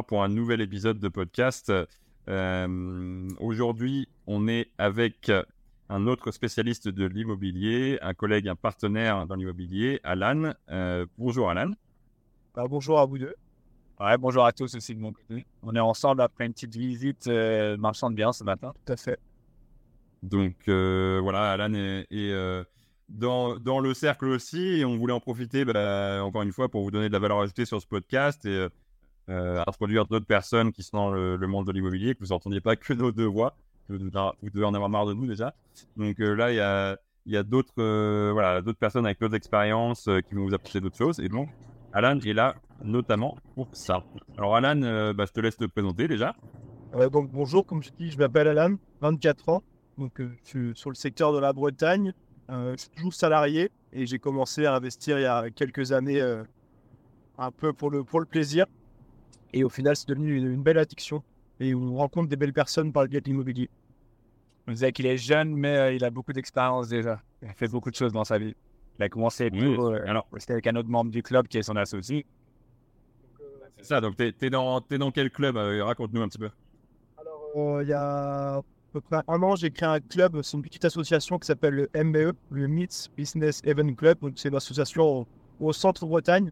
pour un nouvel épisode de podcast. Euh, aujourd'hui, on est avec un autre spécialiste de l'immobilier, un collègue, un partenaire dans l'immobilier, Alan. Euh, bonjour Alan. Bah, bonjour à vous deux. Ouais, bonjour à tous aussi de mon côté. On est ensemble après une petite visite euh, marchand de biens ce matin. Tout à fait. Donc euh, voilà, Alan est, est, dans, dans, le cercle aussi et on voulait en profiter bah, encore une fois pour vous donner de la valeur ajoutée sur ce podcast et euh, introduire d'autres personnes qui sont dans le, monde de l'immobilier, que vous n'entendiez pas que nos deux voix. Vous devez en avoir marre de nous déjà. Donc euh, là, il y a, y a d'autres euh, voilà, personnes avec d'autres expériences qui vont vous apporter d'autres choses. Et donc, Alan est là notamment pour ça. Alors Alan, bah, je te laisse te présenter déjà. donc bonjour, comme je dis, je m'appelle Alan, 24 ans. Donc je suis sur le secteur de la Bretagne. je suis toujours salarié et j'ai commencé à investir il y a quelques années un peu pour le, pour le plaisir. Et au final, c'est devenu une, belle addiction. Et on rencontre des belles personnes par le biais de l'immobilier. On disait qu'il est jeune, mais euh, il a beaucoup d'expérience déjà. Il a fait beaucoup de choses dans sa vie. Il a commencé pour, euh, alors, c'était avec un autre membre du club qui est son associé. C'est ça, donc tu es, dans, dans quel club euh, Raconte-nous un petit peu. Alors, il y a à peu près un an, j'ai créé un club, c'est une petite association qui s'appelle le MBE, le Meets Business Event Club. C'est une association au, centre Bretagne.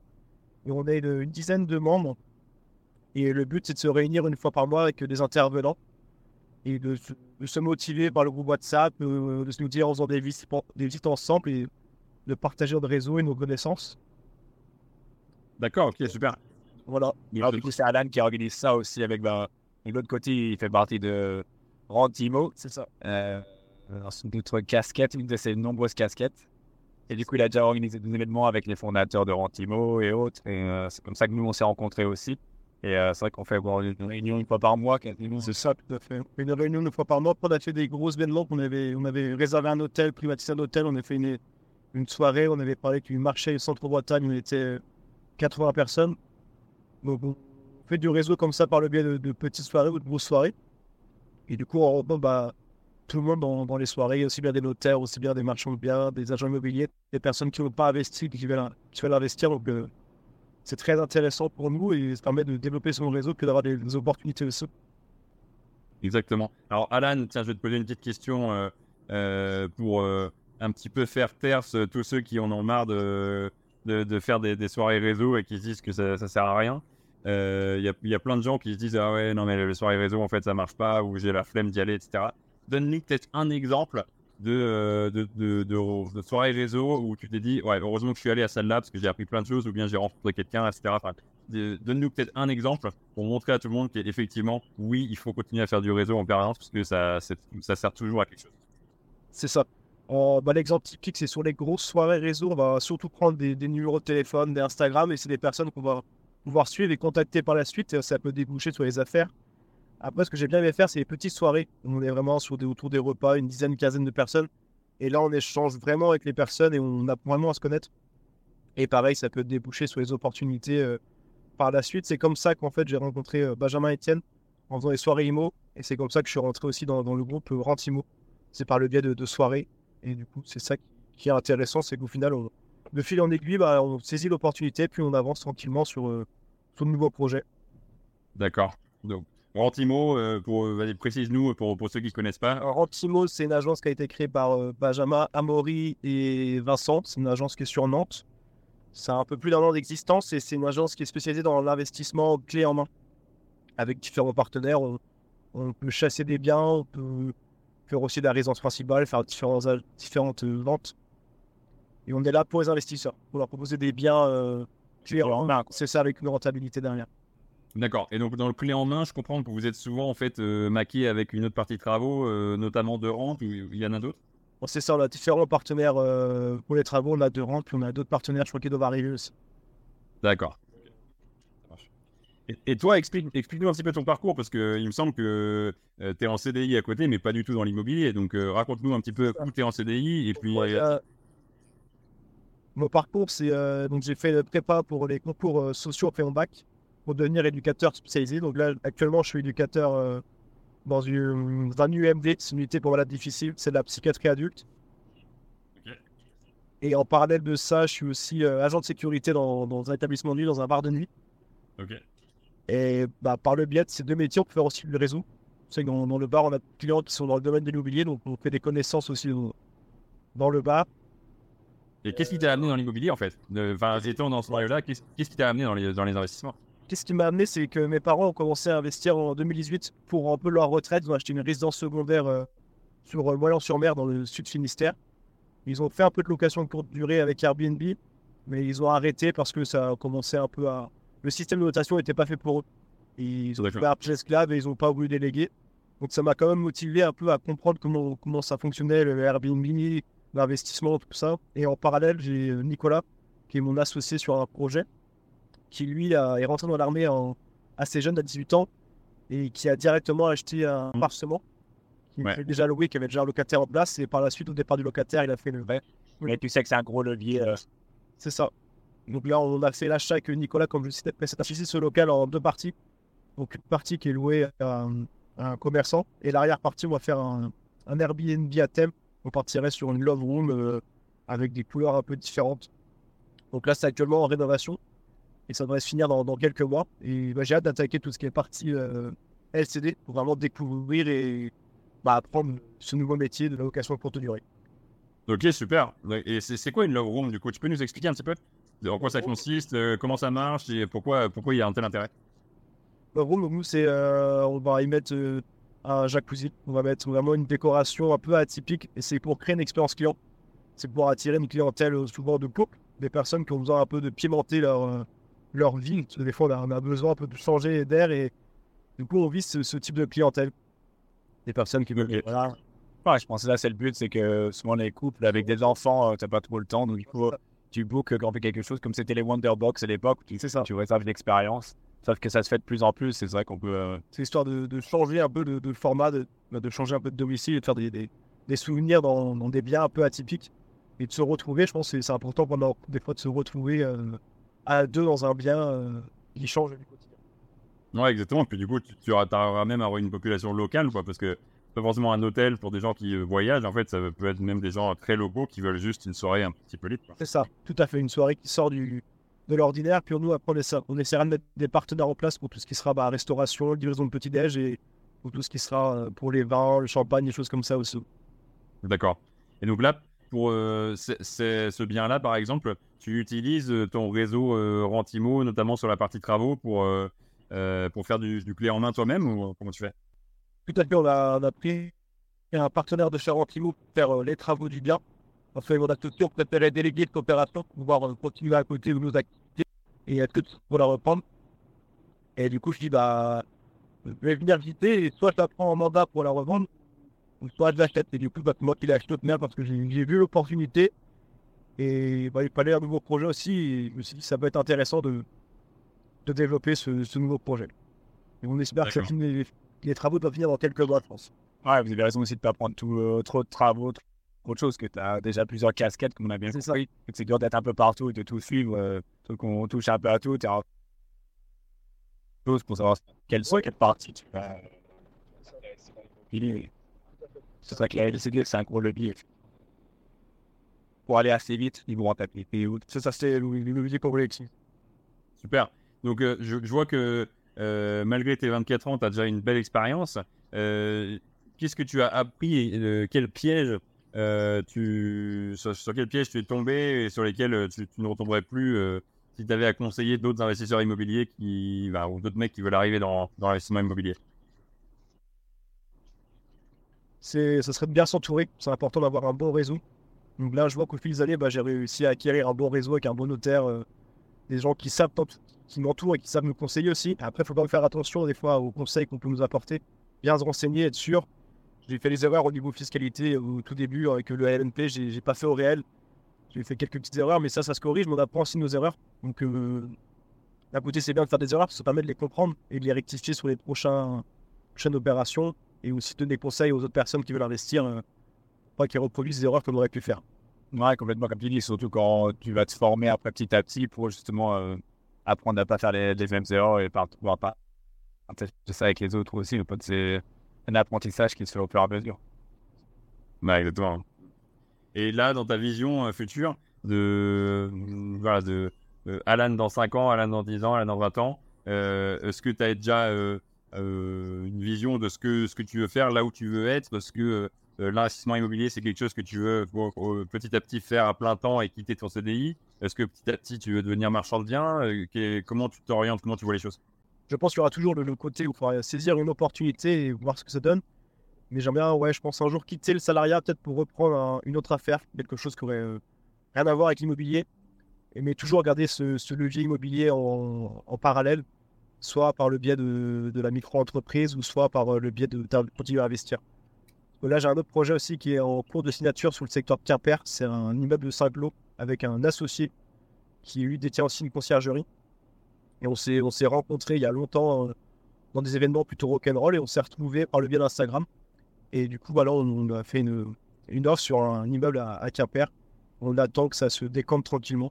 Et on est une dizaine de membres et le but, c'est de se réunir une fois par mois avec des intervenants et de, se motiver par le groupe WhatsApp, euh, de se nous dire en faisant des visites, des visites ensemble et de partager notre réseau et nos connaissances. D'accord, ok, super. Voilà. Et du coup, c'est Alan qui organise ça aussi avec. Ben, de l'autre côté, il fait partie de Rentimo. C'est ça. Euh, notre casquette, une de ses nombreuses casquettes. Et du coup, il a déjà organisé des événements avec les fondateurs de Rentimo et autres. Et euh, c'est comme ça que nous, on s'est rencontrés aussi. Et euh, c'est vrai qu'on fait une réunion une fois par mois. C'est ça, tout à fait. Une réunion une fois par mois. On a fait des grosses événements. On avait, on avait réservé un hôtel, privatisé un hôtel. On a fait une, une soirée. On avait parlé du marché centre-Bretagne. On était 80 personnes. Donc, on fait du réseau comme ça par le biais de, petites soirées ou de grosses soirées. Et du coup, on bah, tout le monde dans, dans, les soirées, aussi bien des notaires, aussi bien des marchands de biens, des agents immobiliers, des personnes qui n'ont pas investi, qui veulent, qui veulent investir. Donc, euh, c'est très intéressant pour nous et ça permet de développer son réseau que d'avoir des, opportunités aussi. Exactement. Alors Alan, tiens, je vais te poser une petite question euh, euh, pour euh, un petit peu faire taire tous ceux qui en ont marre de, de, faire des, soirées réseau et qui se disent que ça, ça sert à rien. Il y, y, a plein de gens qui se disent ah ouais non mais les soirées réseau en fait ça marche pas ou j'ai la flemme d'y aller etc. Donne-nous peut-être un exemple euh, de, de, de, réseau où tu t'es dit, ouais, heureusement que je suis allé à celle-là parce que j'ai appris plein de choses ou bien j'ai rencontré quelqu'un, etc. Donne-nous peut-être un exemple pour montrer à tout le monde qu'effectivement, oui, il faut continuer à faire du réseau en permanence parce que ça, ça sert toujours à quelque chose. C'est ça. bah, L'exemple typique, c'est sur les grosses soirées réseau, on va surtout prendre des, des numéros de téléphone, des Instagram, et c'est des personnes qu'on va pouvoir suivre et contacter par la suite. Ça peut déboucher sur les affaires. Après, ce que j'ai bien aimé faire, c'est les petites soirées. On est vraiment autour des repas, une dizaine, quinzaine de personnes. Et là, on échange vraiment avec les personnes et on apprend vraiment à se connaître. Et pareil, ça peut déboucher sur les opportunités euh, par la suite. C'est comme ça qu'en fait, j'ai rencontré euh, Benjamin Etienne en faisant des soirées IMO. Et c'est comme ça que je suis rentré aussi dans, le groupe euh, Rentimo. C'est par le biais de, soirées. Et du coup, c'est ça qui, est intéressant, c'est qu'au final, de fil en aiguille, bah, on saisit l'opportunité, puis on avance tranquillement sur, sur de nouveaux projets. D'accord. Donc, Rentimo, euh, pour, euh, précise-nous pour, pour, ceux qui ne connaissent pas. Rentimo, c'est une agence qui a été créée par euh, Benjamin Amaury et Vincent. C'est une agence qui est sur Nantes. Ça a un peu plus d'un an d'existence et c'est une agence qui est spécialisée dans l'investissement clé en main. Avec différents partenaires, on, peut chasser des biens, on peut faire aussi de la résidence principale, faire différentes, différentes ventes. Et on est là pour les investisseurs, pour leur proposer des biens clés en main. C'est ça avec une rentabilité derrière. D'accord. Et donc dans le clé en main, je comprends que vous êtes souvent en fait euh, maqué avec une autre partie de travaux, euh, notamment de rente, ou il y en a d'autres? Bon, C'est ça, on a différents partenaires euh, pour les travaux, on a de rente, puis on a d'autres partenaires, je crois, qui doivent arriver aussi. D'accord. Et, et, toi, explique, explique-nous un petit peu ton parcours, parce qu'il me semble que tu es en CDI à côté, mais pas du tout dans l'immobilier. Donc raconte-nous un petit peu où tu es en CDI, et puis... Mon parcours, c'est... donc j'ai fait le prépa pour les concours sociaux fait en bac pour devenir éducateur spécialisé. Donc là, actuellement, je suis éducateur euh, dans, une, un UMD, c'est une unité pour malades difficiles, c'est de la psychiatrie adulte. Et en parallèle de ça, je suis aussi euh, agent de sécurité dans, dans, un établissement de nuit, dans un bar de nuit. Et bah, par le biais de ces deux métiers, on peut faire aussi du réseau. C'est dans, dans le bar, on a des clients qui sont dans le domaine de l'immobilier, donc on fait des connaissances aussi dans, dans le bar. Et qu'est-ce qui t'a amené dans l'immobilier en fait? De- Enfin, étant dans ce milieu-là, qu'est-ce qu'est-ce qui t'a amené dans les, dans les investissements? Qu'est-ce qui m'a amené, c'est que mes parents ont commencé à investir en 2018 pour un peu leur retraite. Ils ont acheté une résidence secondaire euh, sur euh, Moyen-sur-Mer, dans le sud Finistère. Ils ont fait un peu de location de courte durée avec Airbnb, mais ils ont arrêté parce que ça a commencé un peu à. Le système de notation n'était pas fait pour eux. Ils ont fait argent esclave et ils n'ont pas voulu déléguer. Donc ça m'a quand même motivé un peu à comprendre comment, comment ça fonctionnait, le Airbnb, l'investissement, tout ça. Et en parallèle, j'ai euh, Nicolas, qui est mon associé sur un projet, qui lui a- est rentré dans l'armée assez jeune, à 18 ans, et qui a directement acheté un Mhm. appartement, qui Ouais. était déjà loué, qui avait déjà un locataire en place. Et par la suite, au départ du locataire, il a fait le vrai. Mais tu sais que c'est un gros levier. euh, C'est ça. Donc là, on a fait l'achat avec Nicolas, comme je le citais précédemment, ici ce local en deux parties. Donc une partie qui est louée à un, à un commerçant, et l'arrière-partie, on va faire un, un Airbnb à thème. On partirait sur une love room euh, avec des couleurs un peu différentes. Donc là, c'est actuellement en rénovation, et ça devrait se finir dans, dans quelques mois. Et bah, j'ai hâte d'attaquer tout ce qui est partie euh, LCD pour vraiment découvrir et bah, apprendre ce nouveau métier de la location courte durée. Ok, super. Et c'est quoi une love room du coup? Tu peux nous expliquer un petit peu En quoi ça consiste euh, Comment ça marche Et pourquoi, pourquoi il y a un tel intérêt? Le room, nous, c'est, euh, on va y mettre euh, un jacuzzi. On va mettre vraiment une décoration un peu atypique. Et c'est pour créer une expérience client. C'est pour attirer une clientèle souvent de couple, des personnes qui ont besoin un peu de pimenter leur, leur vie. Parce que des fois, on a, on a besoin un peu de changer d'air. Et du coup, on vise ce, ce type de clientèle. Des personnes qui veulent. Voilà. Ouais, je pense que là, c'est le but, c'est que souvent les couples avec des enfants, euh, t'as pas trop le temps, donc il faut tu bookes quand on fait quelque chose comme c'était les Wonderbox à l'époque, tu, C'est ça. tu réserves l'expérience. Sauf que ça se fait de plus en plus, c'est vrai qu'on peut. euh, C'est histoire de, de changer un peu de, de format, de, bah, de changer un peu de domicile et de faire des, des, des souvenirs dans, dans des biens un peu atypiques. Et de se retrouver, je pense que c'est important pendant des fois de se retrouver euh, à deux dans un bien euh, qui change du quotidien. Ouais, exactement. Puis du coup, tu, tu auras, même avoir une population locale, quoi, parce que pas forcément un hôtel pour des gens qui euh, voyagent. En fait, ça peut être même des gens très locaux qui veulent juste une soirée un petit peu libre. C'est ça, tout à fait. Une soirée qui sort du, de l'ordinaire. Puis nous, après, on, essa- on essaiera de mettre des partenaires en place pour tout ce qui sera bah, restauration, livraison de petit-déj et pour tout ce qui sera euh, pour les vins, le champagne, des choses comme ça aussi. D'accord. Et donc là, pour euh, ce bien-là, par exemple, tu utilises euh, ton réseau euh, Rentimo, notamment sur la partie travaux, pour, euh, pour faire du, du clé en main toi-même ou comment tu fais? Tout à fait, on a, pris un partenaire de chez Rentimo pour faire les travaux du bien. Parce que on a tout de on préférait déléguer cette opération pour pouvoir continuer à côté de nos activités et être que pour la reprendre. Et du coup, je dis, bah, je vais venir visiter et soit je la prends en mandat pour la revendre, ou soit je l'achète. Et du coup, bah, moi qui toute merde parce que j'ai vu l'opportunité. Et bah, il fallait un nouveau projet aussi. Et je me suis dit, ça peut être intéressant de, de développer ce, ce nouveau projet. Et on espère que ça D'accord. finit- les, les travaux doivent finir dans quelques mois, je pense. Ouais, vous avez raison aussi de pas prendre tout, euh, trop de travaux, trop de choses, que tu as déjà plusieurs casquettes, comme on a bien compris. C'est dur d'être un peu partout et de tout suivre. Euh, donc on touche un peu à tout. As chose pour savoir quelle, quelle partie tu vas. Il est- C'est que la LCD, un gros levier. Pour aller assez vite, ils vont rentabilité et autres. C'est ça, c'était l'immobilier pour Alexis. Super. Donc, euh, je, vois que euh, malgré tes 24 ans, tu as déjà une belle expérience. Euh, Qu'est-ce que tu as appris et quel sur, sur quel piège tu es tombé et sur lesquels tu, ne retomberais plus si tu avais à conseiller d'autres investisseurs immobiliers qui, bah, ou d'autres mecs qui veulent arriver dans l'investissement immobilier? C'est, ça serait de bien s'entourer. C'est important d'avoir un bon réseau. Donc là, je vois qu'au fil des années, bah, j'ai réussi à acquérir un bon réseau avec un bon notaire, euh, des gens qui savent, qui m'entourent et qui savent me conseiller aussi. Après, il faut quand faire attention des fois aux conseils qu'on peut nous apporter. Bien se renseigner, être sûr. J'ai fait des erreurs au niveau fiscalité au tout début avec le LNP. J'ai, j'ai pas fait au réel. J'ai fait quelques petites erreurs, mais ça, ça se corrige. On apprend aussi nos erreurs. Donc, euh, d'un côté, c'est bien de faire des erreurs, ça permet de les comprendre et de les rectifier sur les prochains, prochaines opérations et aussi donner des conseils aux autres personnes qui veulent investir, euh, pas qu'ils reproduisent des erreurs qu'on aurait pu faire. Ouais, complètement, comme tu dis, surtout quand tu vas te former après petit à petit pour justement euh, apprendre à pas faire les, les mêmes erreurs et par- pouvoir pas partager ça avec les autres aussi. Donc, c'est un apprentissage qui se fait au fur et à mesure. Bah, exactement. Et là, dans ta vision euh, future de, euh, voilà, de euh, Alan dans 5 ans, Alan dans 10 ans, Alan dans 20 ans, Est-ce que tu as déjà une vision de ce que, ce que tu veux faire, là où tu veux être Est-ce que l'investissement immobilier, c'est quelque chose que tu veux petit à petit faire à plein temps et quitter ton CDI Est-ce que petit à petit, tu veux devenir marchand de biens Comment tu t'orientes Comment tu vois les choses? Je pense qu'il y aura toujours le, côté où il faudra saisir une opportunité et voir ce que ça donne. Mais j'aimerais bien, ouais, je pense un jour quitter le salariat peut-être pour reprendre une autre affaire, quelque chose qui aurait rien à voir avec l'immobilier. Mais toujours garder ce, levier immobilier en, parallèle, soit par le biais de, la micro-entreprise ou soit par euh, le biais de, continuer à investir. Là, j'ai un autre projet aussi qui est en cours de signature sur le secteur de Quimper. C'est un immeuble de 5 lots avec un associé qui, lui, détient aussi une conciergerie. Et on s'est, on s'est rencontrés il y a longtemps euh, dans des événements plutôt rock'n'roll et on s'est retrouvés par le biais d'Instagram. Et du coup, voilà, on, a fait une, offre sur un immeuble à, à Quimper. On attend que ça se décante tranquillement.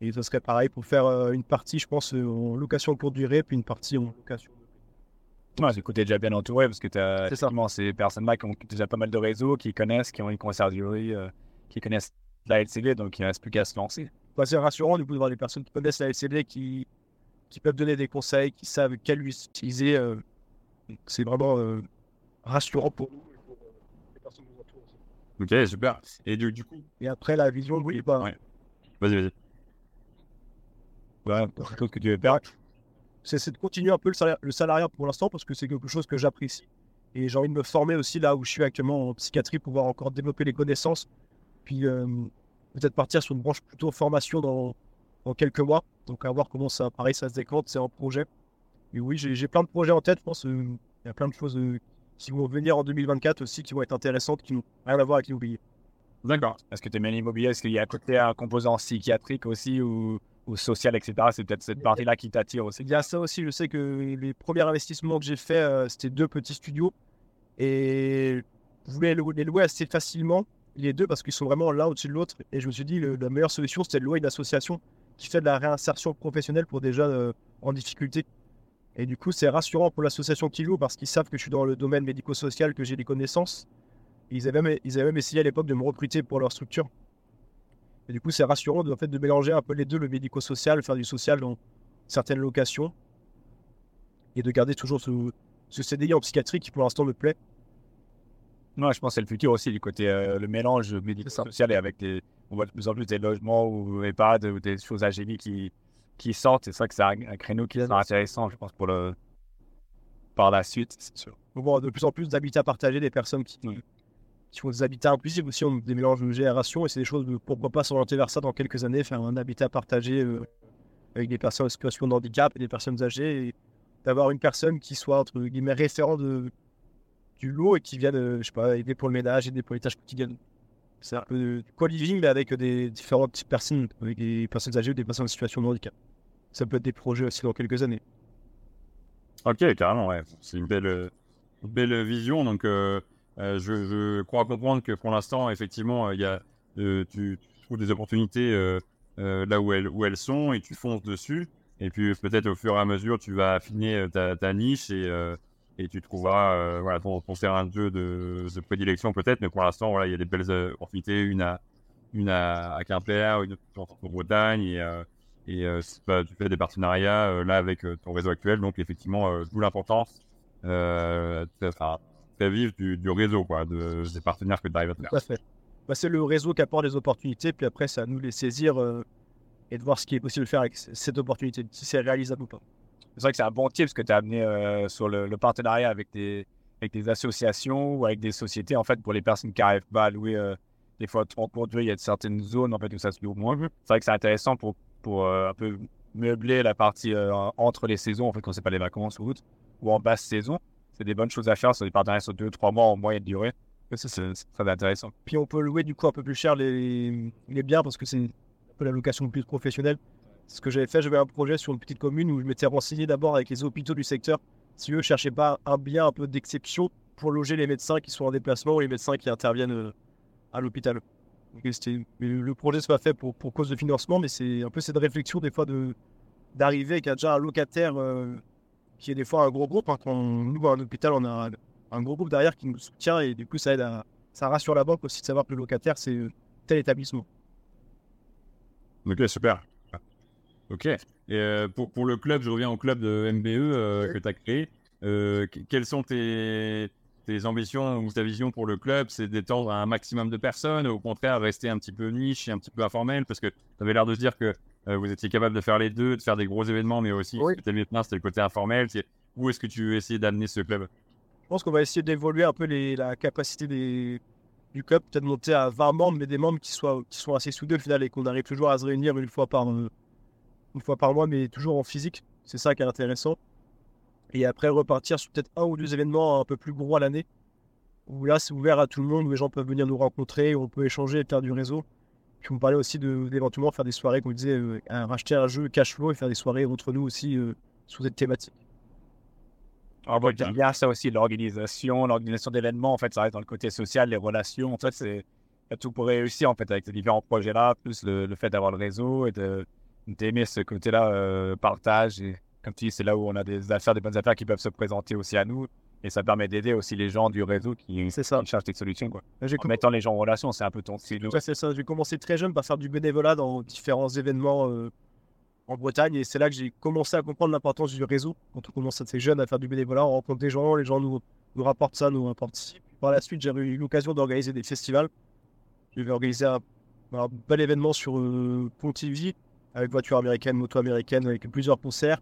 Et ce serait pareil pour faire euh, une partie, je pense, euh, en location courte durée, puis une partie en location. Ouais, c'est côté déjà bien entouré parce que tu as ces personnes-là qui ont déjà pas mal de réseaux, qui connaissent, qui ont une conciergerie, euh, qui connaissent la LCD, donc il ne reste plus qu'à se lancer. Bah, c'est rassurant du coup de voir des personnes qui connaissent la LCD, qui, qui peuvent donner des conseils, qui savent quel utiliser. c'est vraiment rassurant pour nous et pour les personnes qui nous entourent aussi. Ok, super. Et du, du coup Et après, la vision, oui, bah. Vas-y, vas-y C'est de continuer un peu le, salariat pour l'instant parce que c'est quelque chose que j'apprécie. Et j'ai envie de me former aussi là où je suis actuellement en psychiatrie pour pouvoir encore développer les connaissances. Puis euh, peut-être partir sur une branche plutôt formation dans, dans, quelques mois. Donc à voir comment ça, pareil, ça se décante, c'est un projet. Et oui, j'ai plein de projets en tête. Je pense euh, il y a plein de choses euh, qui vont venir en 2024 aussi qui vont être intéressantes, qui n'ont rien à voir avec l'immobilier. D'accord. Est-ce que tu aimes l'immobilier? Est-ce qu'il y a à côté un composant psychiatrique aussi ou ou social, etc. C'est peut-être cette partie-là qui t'attire aussi. Il y a ça aussi. Je sais que les premiers investissements que j'ai faits, euh, c'était deux petits studios. Et je voulais les louer assez facilement, les deux, parce qu'ils sont vraiment l'un au-dessus de l'autre. Et je me suis dit, la meilleure solution, c'était de louer une association qui fait de la réinsertion professionnelle pour des jeunes euh, en difficulté. Et du coup, c'est rassurant pour l'association qui loue parce qu'ils savent que je suis dans le domaine médico-social, que j'ai des connaissances. ils avaient, même, ils avaient même essayé à l'époque de me recruter pour leur structure. Et du coup, c'est rassurant de, en fait, de mélanger un peu les deux, le médico-social, faire du social dans certaines locations, et de garder toujours ce, ce CDI en psychiatrie qui pour l'instant me plaît. Moi, je pense que c'est le futur aussi, du côté euh, le mélange médico-social et avec des, on voit de plus en plus des logements ou EHPAD ou des choses AGV qui, qui sortent. C'est ça que c'est un, créneau qui est intéressant, je pense, pour le par la suite, c'est sûr. On voit de plus en plus d'habitats partagés, des personnes qui, qui font des habitats inclusifs aussi, on, des mélanges de génération, et c'est des choses, de, pourquoi pas s'orienter vers ça dans quelques années, faire un habitat partagé euh, avec des personnes en situation de handicap et des personnes âgées, et d'avoir une personne qui soit, entre guillemets, référent du lot et qui vienne, euh, je sais pas, aider pour le ménage, aider pour les tâches quotidiennes. C'est un peu du co-living, mais avec des différentes personnes, avec des personnes âgées ou des personnes en situation de handicap. Ça peut être des projets aussi dans quelques années. Ok, carrément, ouais. C'est une belle, belle vision, donc... Euh, euh, je, crois comprendre que pour l'instant, effectivement, il y a, euh, tu, trouves des opportunités euh, là où elles, où elles sont et tu fonces dessus. Et puis peut-être au fur et à mesure, tu vas affiner ta, niche et, et tu trouveras voilà, ton, ton, terrain de jeu de, prédilection peut-être. Mais pour l'instant, voilà, il y a des belles opportunités, une à, une à, Quimper, une en Bretagne et, tu fais des partenariats là avec ton réseau actuel. Donc effectivement, d'où l'importance. Euh, vivre du, réseau, quoi, de, des partenaires que tu arrives à faire. Bah, c'est le réseau qui apporte des opportunités, puis après, c'est à nous de les saisir euh, et de voir ce qui est possible de faire avec cette opportunité, si c'est réalisable ou pas. C'est vrai que c'est un bon tip ce que tu as amené euh, sur le, partenariat avec des, avec des associations ou avec des sociétés, en fait, pour les personnes qui n'arrivent pas à louer. Euh, des fois, trop court il y a certaines zones en fait, où ça se loue moins. C'est vrai que c'est intéressant pour, pour un peu meubler la partie entre les saisons, en fait, quand c'est pas les vacances ou autre, ou en basse saison c'est des bonnes choses à faire sur des partenariats sur 2-3 mois en moyenne durée. Ça, c'est très intéressant. Puis on peut louer du coup un peu plus cher les, les biens parce que c'est un peu la location plus professionnelle. Ce que j'avais fait, j'avais un projet sur une petite commune où je m'étais renseigné d'abord avec les hôpitaux du secteur si eux cherchaient pas un bien un peu d'exception pour loger les médecins qui sont en déplacement ou les médecins qui interviennent euh, à l'hôpital. Le projet, c'est pas fait pour, pour cause de financement, mais c'est un peu cette réflexion des fois de d'arriver avec déjà un locataire euh, qui est des fois un gros groupe. Hein. Quand nous, à un hôpital, on a un gros groupe derrière qui nous soutient et du coup, ça aide à. Ça rassure la banque aussi de savoir que le locataire, c'est tel établissement. Ok, super. Ok. Et euh, pour, pour le club, je reviens au club de MBE euh, que tu as créé. Euh, que- quelles sont tes, tes ambitions ou ta vision pour le club? C'est d'étendre à un maximum de personnes, ou au contraire rester un petit peu niche et un petit peu informel? Parce que tu avais l'air de se dire que euh, vous étiez capable de faire les deux, de faire des gros événements, mais aussi Oui. aimais bien, c'était le côté informel. Où est-ce que tu veux essayer d'amener ce club? Je pense qu'on va essayer d'évoluer un peu les, la capacité des, du club, peut-être monter à 20 membres, mais des membres qui soient, qui soient assez soudés au final et qu'on arrive toujours à se réunir une fois par, euh, une fois par mois, mais toujours en physique. C'est ça qui est intéressant. Et après repartir sur peut-être un ou deux événements un peu plus gros à l'année, où là c'est ouvert à tout le monde, où les gens peuvent venir nous rencontrer, où on peut échanger et faire du réseau. Puis on parlait aussi de- d'éventuellement faire des soirées, comme on disait, euh, à racheter un jeu cash flow et faire des soirées entre nous aussi euh, sur cette thématique. Alors, moi, j'aime bien ça aussi, l'organisation, l'organisation d'événements. En fait, ça reste dans le côté social, les relations. En fait, c'est il y a tout pour réussir en fait avec ces différents projets-là, plus le, le fait d'avoir le réseau et de d'aimer ce côté-là, euh, partage. Et comme tu dis, c'est là où on a des affaires, des bonnes affaires qui peuvent se présenter aussi à nous. Et ça permet d'aider aussi les gens du réseau qui, ça. qui cherchent des solutions. Quoi. Mettant les gens en relation, c'est un peu ton style. Ouais, c'est ça. J'ai commencé très jeune par faire du bénévolat dans différents événements euh, en Bretagne. Et c'est là que j'ai commencé à comprendre l'importance du réseau. Quand on commence assez jeune à faire du bénévolat, on rencontre des gens, les gens nous, nous rapportent ça, nous rapportent. Par la suite, j'ai eu l'occasion d'organiser des festivals. Je vais organiser un, un bel événement sur euh, Pontivy avec voiture américaine, moto américaine, avec plusieurs concerts.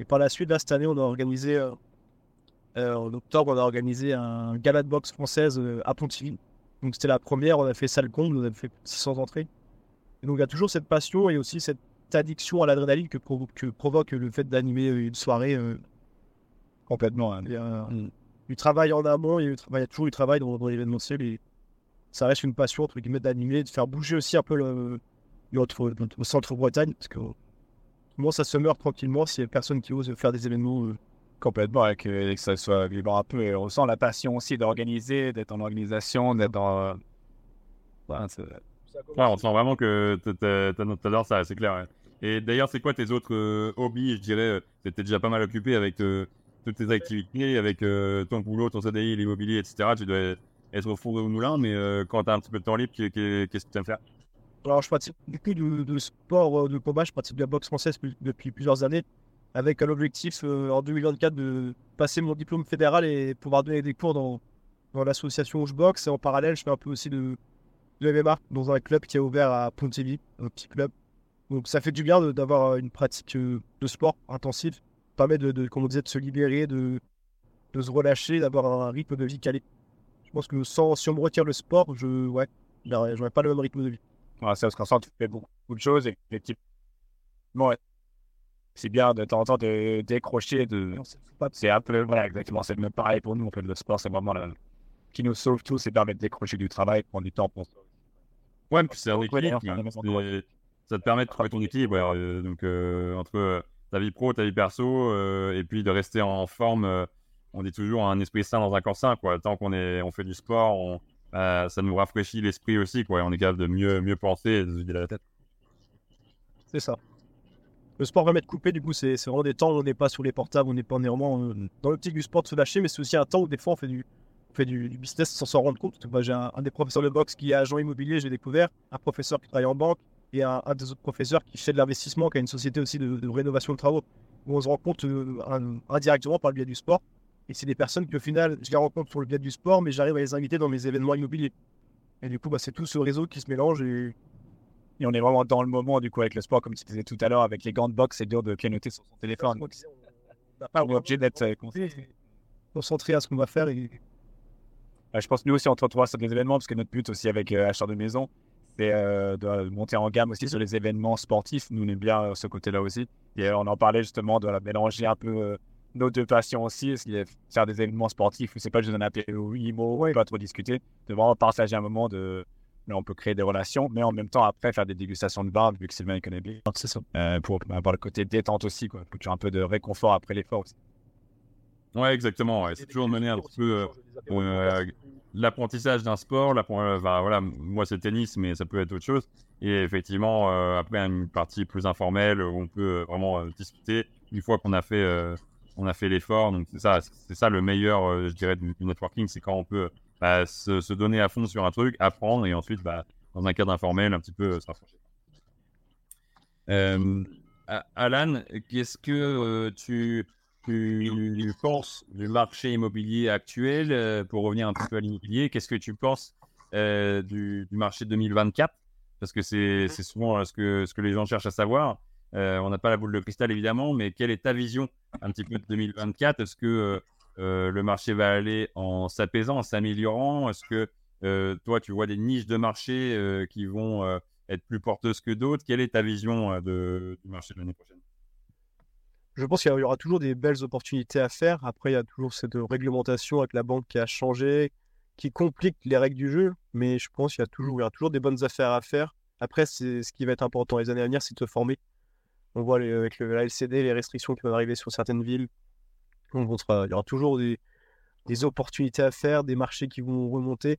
Et par la suite, là, cette année, on a organisé, euh, en octobre, on a organisé un gala de boxe française euh, à Pontivy. Donc c'était la première, on a fait salle comble, on a fait 600 entrées. Et donc il y a toujours cette passion et aussi cette addiction à l'adrénaline que, provo- que provoque le fait d'animer une soirée. euh, Complètement. hein. il y a Mm. du travail en amont, il y a, il y a toujours du travail dans, dans l'événementiel et ça reste une passion entre guillemets d'animer, de faire bouger aussi un peu le, notre, notre centre Bretagne parce que comment ça se meurt tranquillement s'il y a personne qui ose faire des événements. euh, Complètement, avec, et que ça soit vivant un peu. Et on ressent la passion aussi d'organiser, d'être en organisation, d'être dans. ouais, Ouais, on sent vraiment que t'a- t'a- t'adores ça, c'est clair. Et d'ailleurs, c'est quoi tes autres euh, hobbies? Je dirais, euh, t'étais déjà pas mal occupé avec euh, toutes tes activités, avec euh, ton boulot, ton CDI, l'immobilier, etc. Tu dois être au four au moulin, mais euh, quand t'as un petit peu de temps libre, qu'est- qu'est- qu'est-ce que tu aimes faire? Alors, je pratique beaucoup de, de sport de combat. Je pratique de la boxe française pu- depuis plusieurs années, avec un objectif euh, en 2024 de passer mon diplôme fédéral et pouvoir donner des cours dans, dans l'association où je boxe. Et en parallèle, je fais un peu aussi de, de MMA dans un club qui est ouvert à Pontivy, un petit club. Donc, ça fait du bien d'avoir euh, une pratique euh, de sport intensive. Ça permet de, comme on disait, de se libérer, de, de se relâcher, d'avoir un rythme de vie calé. Je pense que sans, si on me retire le sport, je ouais, j'aurais pas le même rythme de vie. Ouais, ça, parce qu'en tu fais beaucoup de choses et effectivement, ouais, c'est bien de temps en temps de décrocher. De... C'est un peu, voilà, exactement, c'est le même pareil pour nous. En fait, le sport, c'est vraiment la... qui nous sauve tous, c'est permet de décrocher du travail, prendre du temps pour. Ouais, puis c'est un équilibre. hein. Ça te permet de trouver ton équilibre. ouais, euh, donc, euh, entre ta vie pro, ta vie perso, euh, et puis de rester en forme. euh, on dit toujours un esprit sain dans un corps sain. Quoi. Tant qu'on est, on fait du sport, on- ça nous rafraîchit l'esprit aussi. Quoi. Et on est capable de mieux, mieux penser et de se vider la tête. C'est ça. Le sport va m'être coupé, du coup, c'est vraiment des temps où on n'est pas sur les portables, on n'est pas néanmoins euh, dans l'optique du sport de se lâcher, mais c'est aussi un temps où des fois on fait du, on fait du, business sans s'en rendre compte. J'ai un, des professeurs de boxe qui est agent immobilier, j'ai découvert, un professeur qui travaille en banque et un, des autres professeurs qui fait de l'investissement, qui a une société aussi de, rénovation de travaux, où on se rend compte euh, indirectement par le biais du sport. Et c'est des personnes qui, au final, je les rencontre sur le biais du sport, mais j'arrive à les inviter dans mes événements immobiliers. Et du coup, bah, c'est tout ce réseau qui se mélange et Et on est vraiment dans le moment, du coup, avec le sport, comme tu disais tout à l'heure, avec les gants de boxe, c'est dur de pianoter sur son téléphone. on pas On est obligé d'être euh, concentré. concentré à ce qu'on va faire et Euh, je pense que nous aussi, on retrouve sur des événements, parce que notre but aussi avec euh, de Maison, c'est euh, de monter en gamme aussi sur les événements sportifs. Nous, on aime bien euh, ce côté-là aussi. Et on en parlait justement de la mélanger un peu nos deux passions aussi, qu'il y a faire des événements sportifs où c'est pas juste un apéro IMO, pas trop discuter, de vraiment partager un moment de. Là, on peut créer des relations, mais en même temps, après, faire des dégustations de vin, vu que Sylvain il connaît bien, c'est ça. euh, pour avoir le côté détente aussi, quoi. Faut toujours un peu de réconfort après l'effort aussi. Ouais, exactement. ouais. C'est toujours mener un petit peu euh, euh, l'apprentissage d'un sport. euh, enfin, voilà, moi, c'est le tennis, mais ça peut être autre chose. Et effectivement, euh, après, une partie plus informelle où on peut euh, vraiment euh, discuter une fois qu'on a fait, euh, on a fait l'effort. Donc, c'est ça, c'est ça le meilleur, euh, je dirais, du, du networking. C'est quand on peut bah, se, se donner à fond sur un truc, apprendre et ensuite, bah, dans un cadre informel, un petit peu euh, se rapprocher. Euh, Alan, qu'est-ce que tu, tu penses du marché immobilier actuel Pour revenir un petit peu à l'immobilier, qu'est-ce que tu penses du, du, marché 2024 Parce que c'est souvent ce que, ce que les gens cherchent à savoir. on n'a pas la boule de cristal évidemment, mais quelle est ta vision un petit peu de 2024 Est-ce que le marché va aller en s'apaisant, en s'améliorant? Est-ce que euh, toi, tu vois des niches de marché euh, qui vont euh, être plus porteuses que d'autres? Quelle est ta vision du marché de l'année prochaine? Je pense qu'il y aura toujours des belles opportunités à faire. Après, il y a toujours cette réglementation avec la banque qui a changé, qui complique les règles du jeu. Mais je pense qu'il y a toujours, il y toujours des bonnes affaires à faire. Après, c'est ce qui va être important les années à venir, c'est de se former. On voit avec la LCD, les restrictions qui vont arriver sur certaines villes. Il y aura toujours des, des opportunités à faire, des marchés qui vont remonter.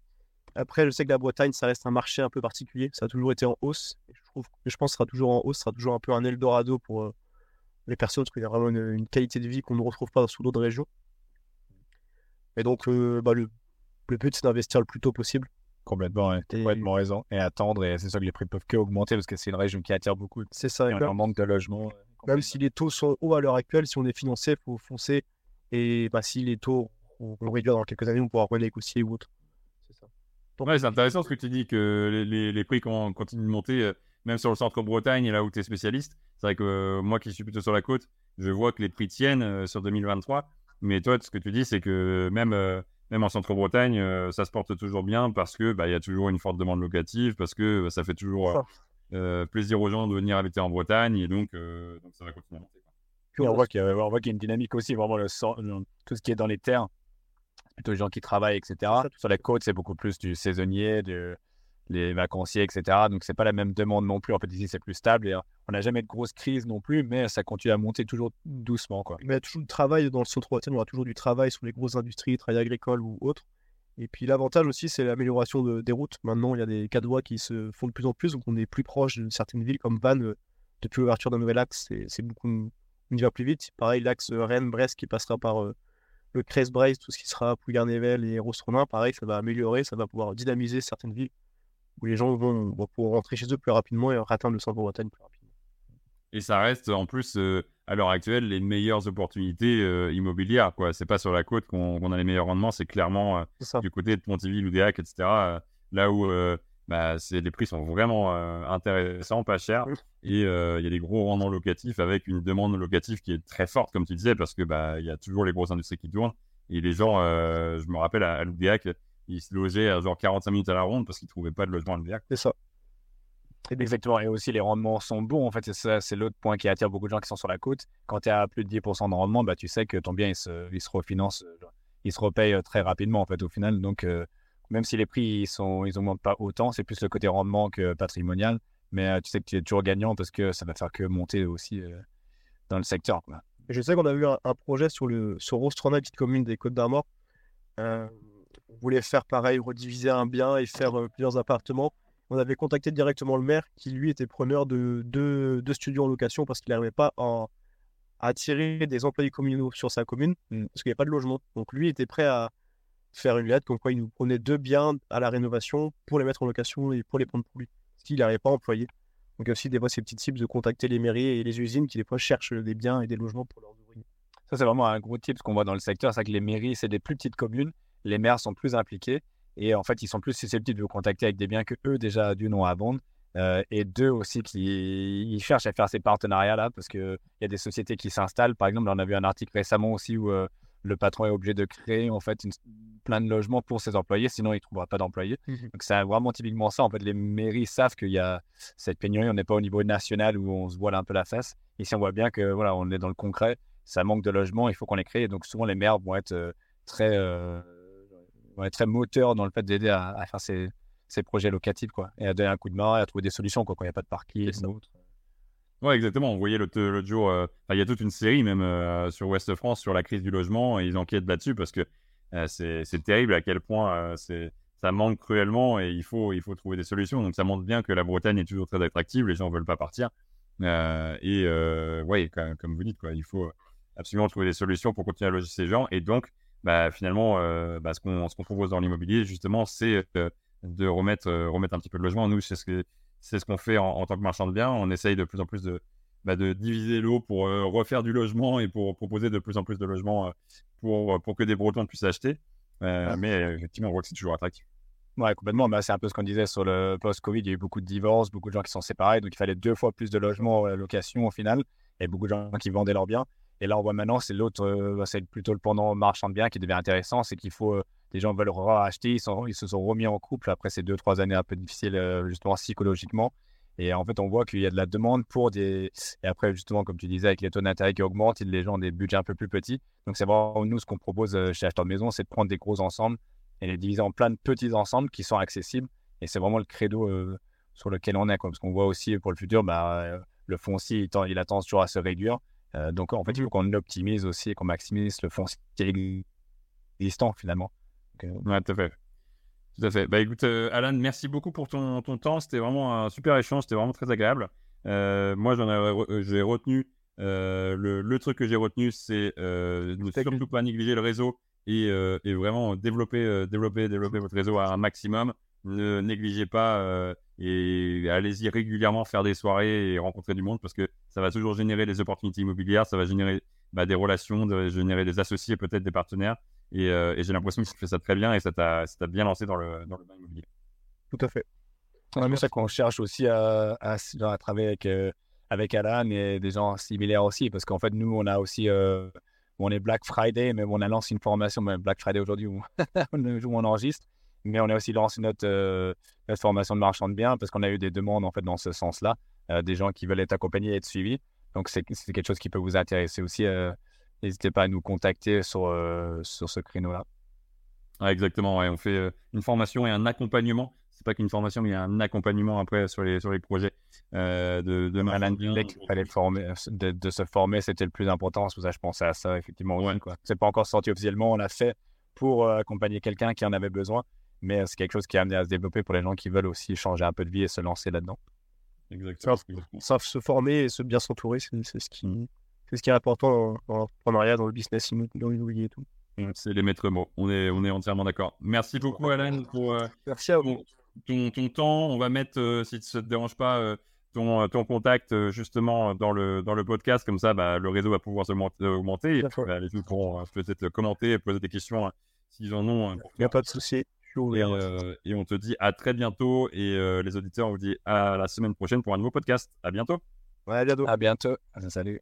Après, je sais que la Bretagne, ça reste un marché un peu particulier. Ça a toujours été en hausse. je, trouve, je pense que ça sera toujours en hausse. Ça sera toujours un peu un Eldorado pour euh, les personnes, parce qu'il y a vraiment une, qualité de vie qu'on ne retrouve pas dans d'autres régions. Et donc, euh, bah, le, but, c'est d'investir le plus tôt possible. Complètement, ouais. complètement raison. Et attendre, et c'est ça que les prix peuvent que augmenter parce que c'est une région qui attire beaucoup. C'est ça. Il y a un manque de logement. Même si les taux sont hauts à l'heure actuelle, si on est financé, il faut foncer. Et bah, si les taux vont réduire dans quelques années, on pourra renégocier ou autre. Ouais, c'est intéressant ce que tu dis que les, les, prix continuent de monter, euh, même sur le centre Bretagne, et là où tu es spécialiste. C'est vrai que euh, moi qui suis plutôt sur la côte, je vois que les prix tiennent euh, sur 2023. Mais toi, ce que tu dis, c'est que même, même en centre Bretagne, ça se porte toujours bien parce que bah, y a toujours une forte demande locative, parce que bah, ça fait toujours plaisir aux gens de venir habiter en Bretagne, et donc, donc ça va continuer à monter. Puis on voit qu'il y, y, a une dynamique aussi, vraiment le, tout ce qui est dans les terres plutôt les gens qui travaillent, etc. Sur la côte, c'est beaucoup plus du saisonnier, de, les vacanciers, etc. Donc, c'est pas la même demande non plus. En fait, ici, c'est plus stable et on n'a jamais de grosse crise non plus, mais ça continue à monter toujours doucement. Quoi. Mais il y a toujours du travail dans le centre on aura toujours du travail sur les grosses industries, travail agricole ou autres. Et puis l'avantage aussi, c'est l'amélioration des routes. Maintenant, il y a des cas de voies qui se font de plus en plus, donc on est plus proche de certaines villes comme Vannes. Euh, depuis l'ouverture d'un nouvel axe, c'est beaucoup, on y va plus vite. Pareil, l'axe Rennes-Brest qui passera par euh, le Crest Brace, tout ce qui sera Pouillarnével et Rostronin, pareil, ça va améliorer, ça va pouvoir dynamiser certaines villes où les gens vont, pouvoir rentrer chez eux plus rapidement et atteindre le centre Bretagne plus rapidement. Et ça reste en plus, euh, à l'heure actuelle, les meilleures opportunités euh, immobilières. Quoi. C'est pas sur la côte qu'on, a les meilleurs rendements, c'est clairement du côté de Pontiville ou d'Éac, etc. là où bah, les prix sont vraiment euh, intéressants, pas chers. Et euh, il y a des gros rendements locatifs avec une demande locative qui est très forte, comme tu disais, parce que bah, il y a toujours les grosses industries qui tournent. Et les gens, euh, je me rappelle à, à ils se logeaient à genre 45 minutes à la ronde parce qu'ils trouvaient pas de logement à Loudéac. C'est ça. Exactement. Et aussi, les rendements sont bons. En fait, c'est l'autre point qui attire beaucoup de gens qui sont sur la côte. Quand tu es à plus de 10% de rendement, bah, tu sais que ton bien, il se, il se refinance, il se repaye très rapidement, en fait, au final. Donc, même si les prix ils sont ils augmentent pas autant, c'est plus le côté rendement que patrimonial. Mais euh, tu sais que tu es toujours gagnant parce que ça va faire que monter aussi euh, dans le secteur. Je sais qu'on a eu un, projet sur le sur Rostrona, petite commune des Côtes d'Armor. Euh, on voulait faire pareil, rediviser un bien et faire plusieurs appartements. On avait contacté directement le maire qui lui était preneur de deux, studios en location parce qu'il n'arrivait pas à, attirer des employés communaux sur sa commune mmh. parce qu'il n'y avait pas de logement. Donc lui était prêt à, faire une lettre comme quoi il nous prenait deux biens à la rénovation pour les mettre en location et pour les prendre pour lui, s'il n'arrivait pas employé. Donc il y a aussi des fois ces petits types de contacter les mairies et les usines qui des fois cherchent des biens et des logements pour leurs ouvriers. Ça c'est vraiment un gros type qu'on voit dans le secteur, c'est que les mairies c'est des plus petites communes, les maires sont plus impliqués et en fait ils sont plus susceptibles de vous contacter avec des biens que eux déjà d'une ont à. Euh, et deux aussi qui cherchent à faire ces partenariats là parce qu'il y a des sociétés qui s'installent. Par exemple, on a vu un article récemment aussi où euh, le patron est obligé de créer en fait une, plein de logements pour ses employés, sinon il ne trouvera pas d'employés. Mmh Donc c'est vraiment typiquement ça. En fait, les mairies savent qu'il y a cette pénurie. On n'est pas au niveau national où on se voile un peu la face. Ici, on voit bien que voilà, on est dans le concret. Ça manque de logements, il faut qu'on les crée. donc souvent, les maires vont être euh, très, euh, très moteurs dans le fait d'aider à, faire ces, ces, projets locatifs quoi, et à donner un coup de main, et à trouver des solutions quoi, quand il n'y a pas de parking et autres. Ouais, exactement. On voyait l'autre jour, euh, il y a toute une série même euh, sur Ouest France sur la crise du logement et ils enquêtent là-dessus parce que euh, c'est terrible à quel point ça manque cruellement et il faut, trouver des solutions. Donc ça montre bien que la Bretagne est toujours très attractive, les gens veulent pas partir. et ouais, comme, vous dites, il faut absolument trouver des solutions pour continuer à loger ces gens. Et donc, bah, finalement, bah, ce qu'on qu'on propose dans l'immobilier, justement, c'est de remettre, remettre un petit peu de logement. Nous, c'est ce que c'est ce qu'on fait en, tant que marchand de biens. On essaye de plus en plus de, bah, de diviser l'eau pour refaire du logement et pour proposer de plus en plus de logements pour, pour que des Bretons puissent acheter. Mais effectivement, on voit que c'est toujours attractif. Ouais, complètement. Bah, c'est un peu ce qu'on disait sur le post-Covid. Il y a eu beaucoup de divorces, beaucoup de gens qui sont séparés. Donc, il fallait deux fois plus de logements à location au final. Et beaucoup de gens qui vendaient leurs biens. Et là, on voit maintenant, c'est l'autre, euh, bah, c'est plutôt le pendant marchand de biens qui devient intéressant. C'est qu'il faut, euh, des gens veulent racheter, ils, sont, ils se sont remis en couple après ces deux, trois années un peu difficiles, euh, justement, psychologiquement. Et en fait, on voit qu'il y a de la demande pour des. Et après, justement, comme tu disais, avec les taux d'intérêt qui augmentent, les gens ont des budgets un peu plus petits. Donc, c'est vraiment nous, ce qu'on propose chez Acheteur de Maison, c'est de prendre des gros ensembles et les diviser en plein de petits ensembles qui sont accessibles. Et c'est vraiment le credo sur lequel on est. Quoi. Parce qu'on voit aussi pour le futur, bah, le foncier, il, il a tendance toujours à se réduire. Euh, donc, en fait, il faut qu'on optimise aussi et qu'on maximise le foncier existant finalement. Euh, ouais, tout à fait. Tout à fait. Bah écoute, euh, Alan, merci beaucoup pour ton, ton temps. C'était vraiment un super échange. C'était vraiment très agréable. moi, j'en ai, j'ai retenu le, le, truc que j'ai retenu, c'est ne surtout pas négliger le réseau et, et vraiment développer, développer, développer votre réseau à un maximum. Ne négligez pas et allez-y régulièrement faire des soirées et rencontrer du monde parce que ça va toujours générer des opportunités immobilières, ça va générer bah, des relations, de, générer des associés, peut-être des partenaires. Et, euh, j'ai l'impression que tu fais ça très bien et ça t'a bien lancé dans le, dans le immobilier. Tout à fait. C'est ça qu'on cherche aussi à, à, à travailler avec, euh, avec Alan et des gens similaires aussi parce qu'en fait, nous, on a aussi. Euh, on est Black Friday, mais on a lancé une formation, Black Friday aujourd'hui où, où on enregistre mais on a aussi lancé euh, notre, formation de marchand de biens parce qu'on a eu des demandes en fait dans ce sens-là, euh, des gens qui veulent être accompagnés et être suivis. Donc c'est quelque chose qui peut vous intéresser aussi. Euh, n'hésitez pas à nous contacter sur, sur ce créneau-là. exactement, ouais. on fait une formation et un accompagnement. C'est pas qu'une formation, mais il y a un accompagnement après sur les, sur les projets de, de de, de, se former, c'était le plus important. C'est pour ça que je pensais à ça, effectivement. Ouais. C'est pas encore sorti officiellement, on l'a fait pour accompagner quelqu'un qui en avait besoin mais c'est quelque chose qui est amené à se développer pour les gens qui veulent aussi changer un peu de vie et se lancer là-dedans. Exactement. Ça, se former et se bien s'entourer, c'est ce qui, c'est ce qui est important dans l'entrepreneuriat, dans le business immobilier et tout. C'est les maîtres mots. On est, on est entièrement d'accord. Merci beaucoup, Alan, pour euh, Merci à vous. Ton, ton, temps. On va mettre, euh, si ça ne te dérange pas, euh, ton, ton contact justement dans le, dans le podcast. Comme ça, bah, le réseau va pouvoir se augmenter. Et bah, les gens pourront peut-être commenter, poser des questions hein, s'ils en ont. Il n'y a pas de souci. Euh, et, on te dit à très bientôt. Et euh, les auditeurs, on vous dit à la semaine prochaine pour un nouveau podcast. À bientôt. Ouais, à bientôt. À bientôt. Salut.